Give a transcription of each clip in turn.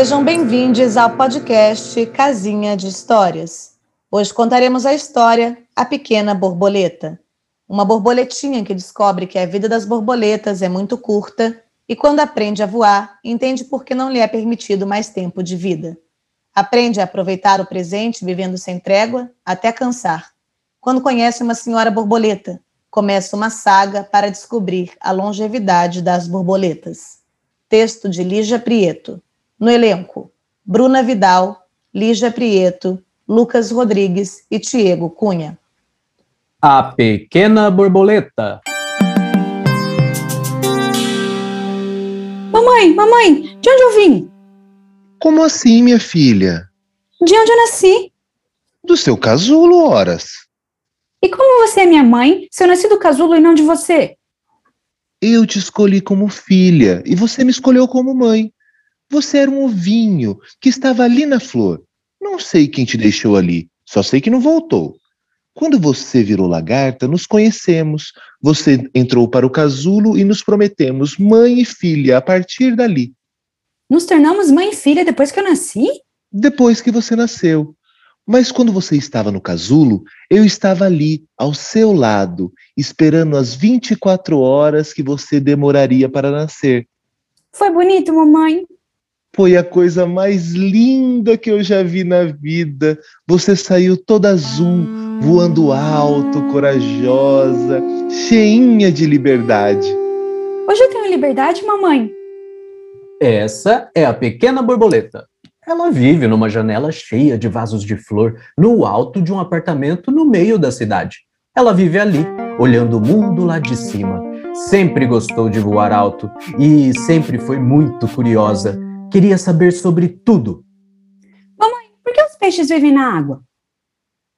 Sejam bem-vindos ao podcast Casinha de Histórias. Hoje contaremos a história A Pequena Borboleta. Uma borboletinha que descobre que a vida das borboletas é muito curta e, quando aprende a voar, entende por que não lhe é permitido mais tempo de vida. Aprende a aproveitar o presente vivendo sem trégua até cansar. Quando conhece uma senhora borboleta, começa uma saga para descobrir a longevidade das borboletas. Texto de Lígia Prieto. No elenco, Bruna Vidal, Lígia Prieto, Lucas Rodrigues e Tiago Cunha. A Pequena Borboleta. Mamãe, mamãe, de onde eu vim? Como assim, minha filha? De onde eu nasci? Do seu casulo, horas. E como você é minha mãe, se eu nasci do casulo e não de você? Eu te escolhi como filha e você me escolheu como mãe. Você era um ovinho que estava ali na flor. Não sei quem te deixou ali, só sei que não voltou. Quando você virou lagarta, nos conhecemos. Você entrou para o casulo e nos prometemos mãe e filha a partir dali. Nos tornamos mãe e filha depois que eu nasci? Depois que você nasceu. Mas quando você estava no casulo, eu estava ali, ao seu lado, esperando as 24 horas que você demoraria para nascer. Foi bonito, mamãe? Foi a coisa mais linda que eu já vi na vida. Você saiu toda azul, voando alto, corajosa, cheinha de liberdade. Hoje eu tenho liberdade, mamãe? Essa é a pequena borboleta. Ela vive numa janela cheia de vasos de flor, no alto de um apartamento no meio da cidade. Ela vive ali, olhando o mundo lá de cima. Sempre gostou de voar alto e sempre foi muito curiosa Queria saber sobre tudo. Mamãe, por que os peixes vivem na água?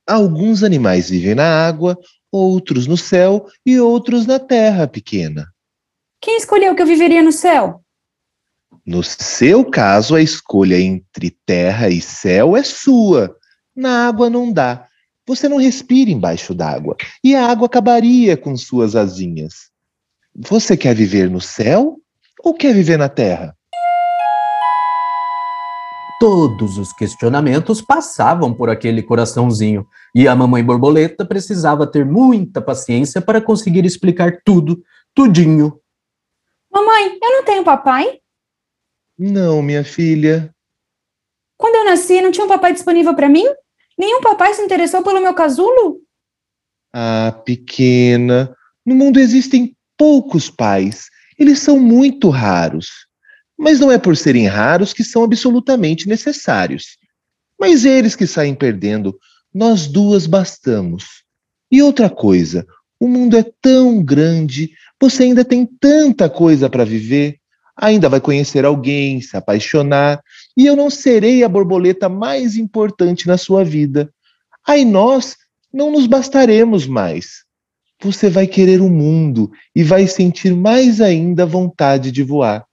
Alguns animais vivem na água, outros no céu e outros na terra pequena. Quem escolheu que eu viveria no céu? No seu caso, a escolha entre terra e céu é sua. Na água não dá. Você não respira embaixo d'água e a água acabaria com suas asinhas. Você quer viver no céu ou quer viver na terra? Todos os questionamentos passavam por aquele coraçãozinho, e a mamãe borboleta precisava ter muita paciência para conseguir explicar tudo, tudinho. Mamãe, eu não tenho papai? Não, minha filha. Quando eu nasci, não tinha um papai disponível para mim? Nenhum papai se interessou pelo meu casulo? Ah, pequena, no mundo existem poucos pais. Eles são muito raros. Mas não é por serem raros que são absolutamente necessários. Mas eles que saem perdendo, nós duas bastamos. E outra coisa, o mundo é tão grande, você ainda tem tanta coisa para viver, ainda vai conhecer alguém, se apaixonar, e eu não serei a borboleta mais importante na sua vida. Aí nós não nos bastaremos mais. Você vai querer o mundo e vai sentir mais ainda vontade de voar.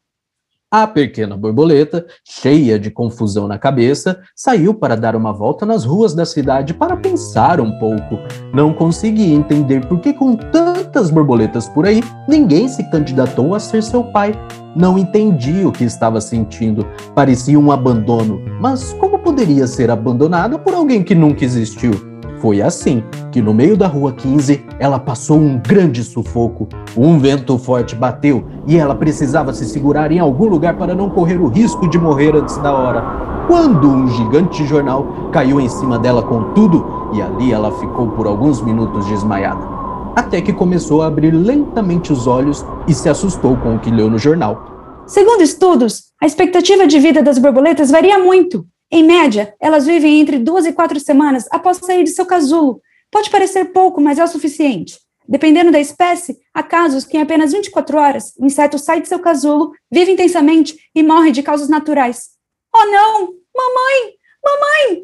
A pequena borboleta, cheia de confusão na cabeça, saiu para dar uma volta nas ruas da cidade para pensar um pouco. Não conseguia entender por que, com tantas borboletas por aí, ninguém se candidatou a ser seu pai. Não entendia o que estava sentindo. Parecia um abandono. Mas como poderia ser abandonada por alguém que nunca existiu? Foi assim que, no meio da rua 15, ela passou um grande sufoco. Um vento forte bateu e ela precisava se segurar em algum lugar para não correr o risco de morrer antes da hora. Quando um gigante jornal caiu em cima dela com tudo e ali ela ficou por alguns minutos desmaiada. Até que começou a abrir lentamente os olhos e se assustou com o que leu no jornal. Segundo estudos, a expectativa de vida das borboletas varia muito. Em média, elas vivem entre duas e quatro semanas após sair de seu casulo. Pode parecer pouco, mas é o suficiente. Dependendo da espécie, há casos que em apenas 24 horas o inseto sai de seu casulo, vive intensamente e morre de causas naturais. Oh não! Mamãe! Mamãe!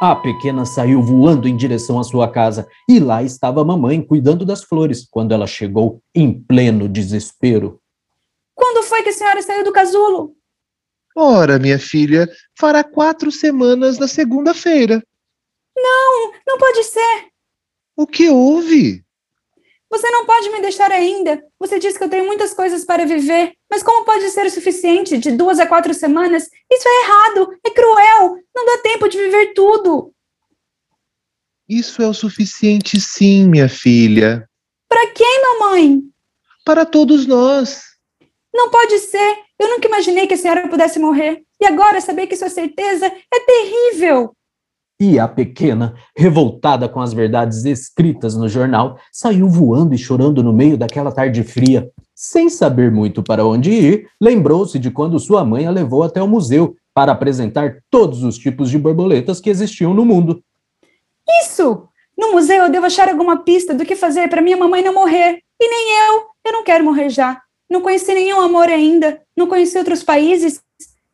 A pequena saiu voando em direção à sua casa e lá estava a mamãe cuidando das flores quando ela chegou em pleno desespero. Quando foi que a senhora saiu do casulo? Ora, minha filha, fará quatro semanas na segunda-feira. Não, não pode ser. O que houve? Você não pode me deixar ainda. Você disse que eu tenho muitas coisas para viver, mas como pode ser o suficiente de duas a quatro semanas? Isso é errado, é cruel. Não dá tempo de viver tudo. Isso é o suficiente, sim, minha filha. Para quem, mamãe? Para todos nós. Não pode ser. Eu nunca imaginei que a senhora pudesse morrer. E agora saber que sua certeza é terrível. E a pequena, revoltada com as verdades escritas no jornal, saiu voando e chorando no meio daquela tarde fria. Sem saber muito para onde ir, lembrou-se de quando sua mãe a levou até o museu para apresentar todos os tipos de borboletas que existiam no mundo. Isso! No museu eu devo achar alguma pista do que fazer para minha mamãe não morrer. E nem eu. Eu não quero morrer já. Não conheci nenhum amor ainda. Não conheci outros países,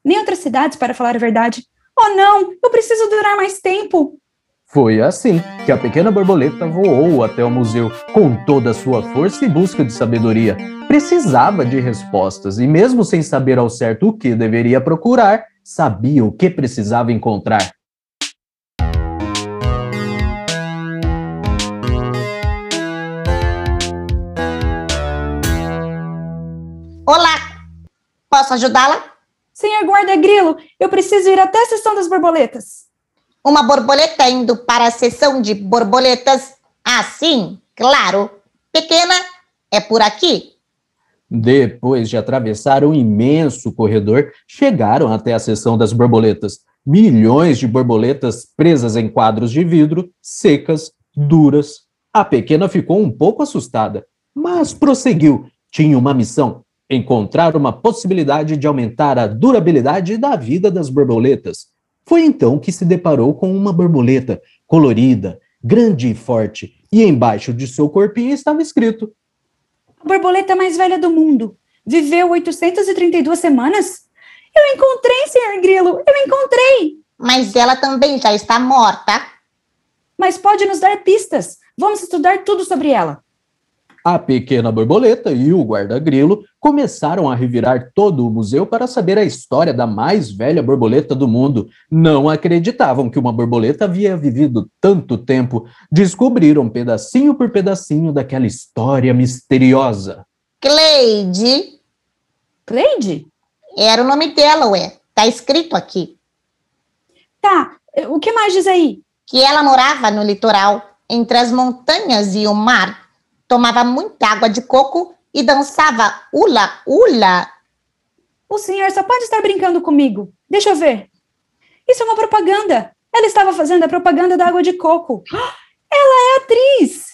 nem outras cidades, para falar a verdade. Oh, não! Eu preciso durar mais tempo! Foi assim que a pequena borboleta voou até o museu com toda a sua força e busca de sabedoria. Precisava de respostas e, mesmo sem saber ao certo o que deveria procurar, sabia o que precisava encontrar. Posso ajudá-la? Senhor guarda-grilo, eu preciso ir até a sessão das borboletas. Uma borboleta indo para a sessão de borboletas? Ah, sim, claro. Pequena, é por aqui. Depois de atravessar um imenso corredor, chegaram até a seção das borboletas. Milhões de borboletas presas em quadros de vidro, secas, duras. A pequena ficou um pouco assustada, mas prosseguiu. Tinha uma missão: encontrar uma possibilidade de aumentar a durabilidade da vida das borboletas. Foi então que se deparou com uma borboleta colorida, grande e forte, e embaixo de seu corpinho estava escrito: A borboleta mais velha do mundo. Viveu 832 semanas? Eu encontrei, senhor Grilo, eu encontrei! Mas ela também já está morta. Mas pode nos dar pistas. Vamos estudar tudo sobre ela. A pequena borboleta e o guarda-grilo começaram a revirar todo o museu para saber a história da mais velha borboleta do mundo. Não acreditavam que uma borboleta havia vivido tanto tempo. Descobriram pedacinho por pedacinho daquela história misteriosa. Cleide. Cleide? Era o nome dela, ué. Tá escrito aqui. Tá. O que mais diz aí? Que ela morava no litoral, entre as montanhas e o mar tomava muita água de coco e dançava ula ula. O senhor só pode estar brincando comigo. Deixa eu ver. Isso é uma propaganda. Ela estava fazendo a propaganda da água de coco. Ela é atriz.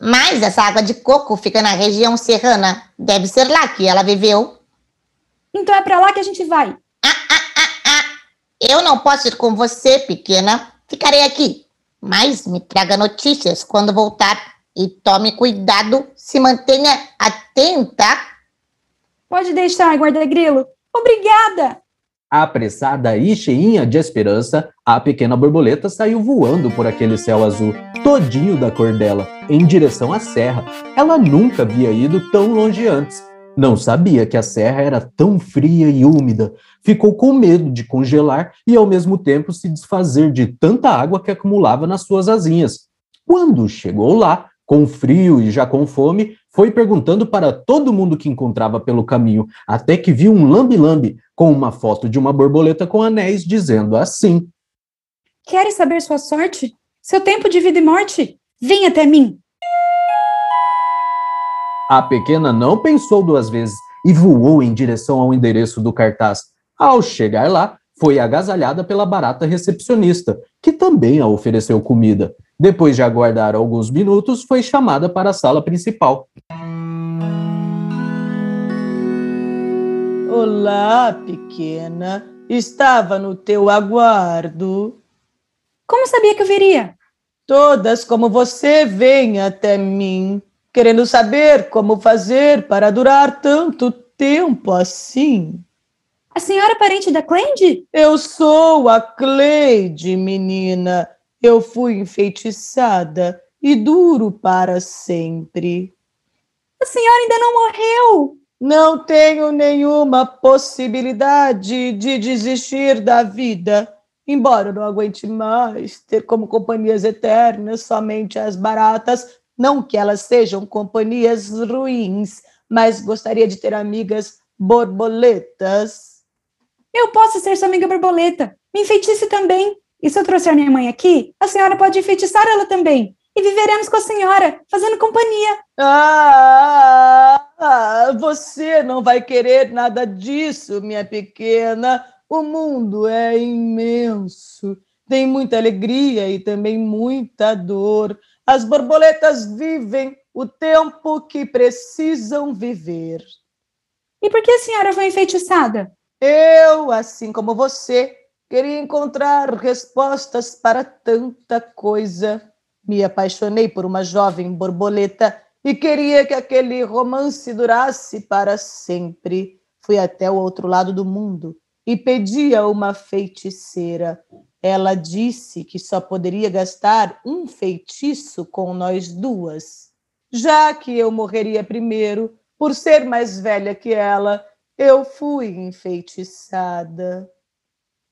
Mas essa água de coco fica na região serrana. Deve ser lá que ela viveu. Então é para lá que a gente vai. Ah, ah, ah, ah. Eu não posso ir com você, pequena. Ficarei aqui. Mas me traga notícias quando voltar. E tome cuidado, se mantenha atenta. Pode deixar, guarda-grilo. Obrigada! Apressada e cheinha de esperança, a pequena borboleta saiu voando por aquele céu azul, todinho da cor dela, em direção à serra. Ela nunca havia ido tão longe antes. Não sabia que a serra era tão fria e úmida. Ficou com medo de congelar e, ao mesmo tempo, se desfazer de tanta água que acumulava nas suas asinhas. Quando chegou lá, com frio e já com fome, foi perguntando para todo mundo que encontrava pelo caminho, até que viu um lambe-lambe com uma foto de uma borboleta com anéis dizendo assim: Queres saber sua sorte? Seu tempo de vida e morte? Vem até mim. A pequena não pensou duas vezes e voou em direção ao endereço do cartaz. Ao chegar lá, foi agasalhada pela barata recepcionista, que também a ofereceu comida. Depois de aguardar alguns minutos, foi chamada para a sala principal. Olá, pequena. Estava no teu aguardo. Como sabia que eu viria? Todas como você vêm até mim, querendo saber como fazer para durar tanto tempo assim. A senhora é parente da Cleide? Eu sou a Cleide, menina. Eu fui enfeitiçada e duro para sempre. A senhora ainda não morreu. Não tenho nenhuma possibilidade de desistir da vida, embora não aguente mais ter como companhias eternas somente as baratas Não que elas sejam companhias ruins, mas gostaria de ter amigas borboletas. Eu posso ser sua amiga borboleta. Me enfeitice também. E se eu trouxer minha mãe aqui, a senhora pode enfeitiçar ela também. E viveremos com a senhora, fazendo companhia. Ah, ah, você não vai querer nada disso, minha pequena. O mundo é imenso. Tem muita alegria e também muita dor. As borboletas vivem o tempo que precisam viver. E por que a senhora foi enfeitiçada? Eu, assim como você, queria encontrar respostas para tanta coisa. Me apaixonei por uma jovem borboleta e queria que aquele romance durasse para sempre. Fui até o outro lado do mundo e pedi a uma feiticeira. Ela disse que só poderia gastar um feitiço com nós duas. Já que eu morreria primeiro, por ser mais velha que ela, eu fui enfeitiçada.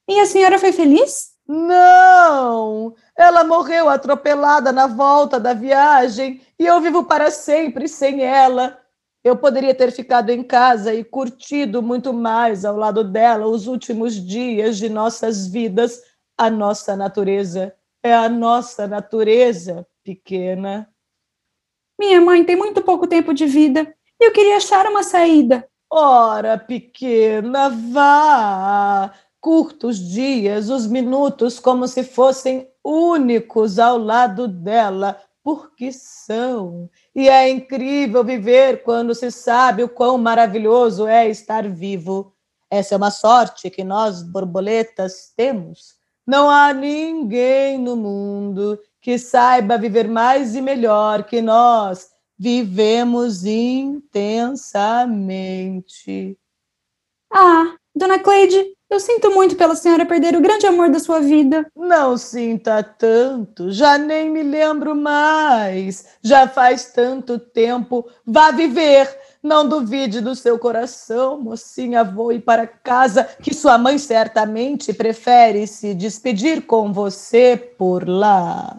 E a senhora foi feliz? Não! Ela morreu atropelada na volta da viagem e eu vivo para sempre sem ela. Eu poderia ter ficado em casa e curtido muito mais ao lado dela os últimos dias de nossas vidas. A nossa natureza é a nossa natureza pequena. Minha mãe tem muito pouco tempo de vida e eu queria achar uma saída. Ora, pequena, vá. Curta os dias, os minutos, como se fossem únicos ao lado dela porque são. E é incrível viver quando se sabe o quão maravilhoso é estar vivo. Essa é uma sorte que nós, borboletas, temos. Não há ninguém no mundo que saiba viver mais e melhor que nós vivemos intensamente. Ah, dona Cleide, eu sinto muito pela senhora perder o grande amor da sua vida. Não sinta tanto, já nem me lembro mais. Já faz tanto tempo. Vá viver. Não duvide do seu coração, mocinha, voe para casa, que sua mãe certamente prefere se despedir com você por lá.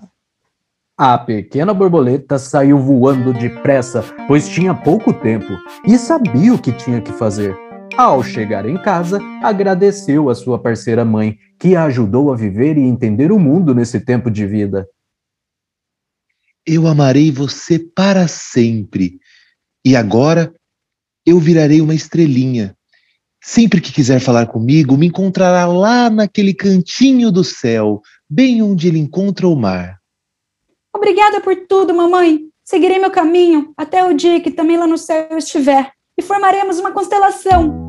A pequena borboleta saiu voando depressa, pois tinha pouco tempo e sabia o que tinha que fazer. Ao chegar em casa, agradeceu a sua parceira mãe, que a ajudou a viver e entender o mundo nesse tempo de vida. Eu amarei você para sempre. E agora eu virarei uma estrelinha. Sempre que quiser falar comigo, me encontrará lá naquele cantinho do céu, bem onde ele encontra o mar. Obrigada por tudo, mamãe. Seguirei meu caminho até o dia que também lá no céu eu estiver e formaremos uma constelação.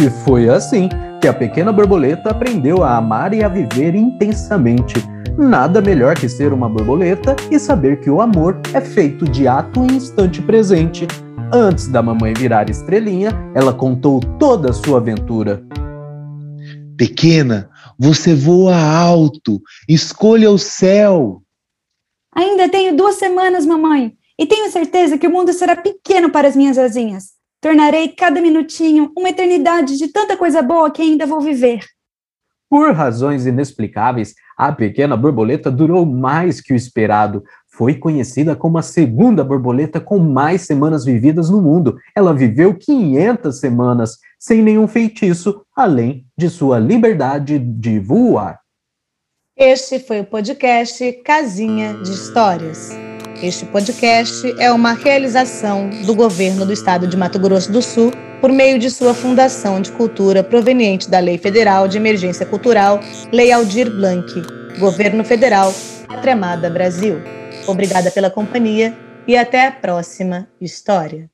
E foi assim que a pequena borboleta aprendeu a amar e a viver intensamente. Nada melhor que ser uma borboleta e saber que o amor é feito de ato e instante presente. Antes da mamãe virar estrelinha, ela contou toda a sua aventura. Pequena, você voa alto, escolha o céu. Ainda tenho duas semanas, mamãe, e tenho certeza que o mundo será pequeno para as minhas asinhas. Tornarei cada minutinho uma eternidade de tanta coisa boa que ainda vou viver. Por razões inexplicáveis, a pequena borboleta durou mais que o esperado. Foi conhecida como a segunda borboleta com mais semanas vividas no mundo. Ela viveu 500 semanas, sem nenhum feitiço, além de sua liberdade de voar. Este foi o podcast Casinha de Histórias. Este podcast é uma realização do governo do estado de Mato Grosso do Sul por meio de sua Fundação de Cultura proveniente da Lei Federal de Emergência Cultural, Lei Aldir Blanc, Governo Federal, Pátria Amada Brasil. Obrigada pela companhia e até a próxima história.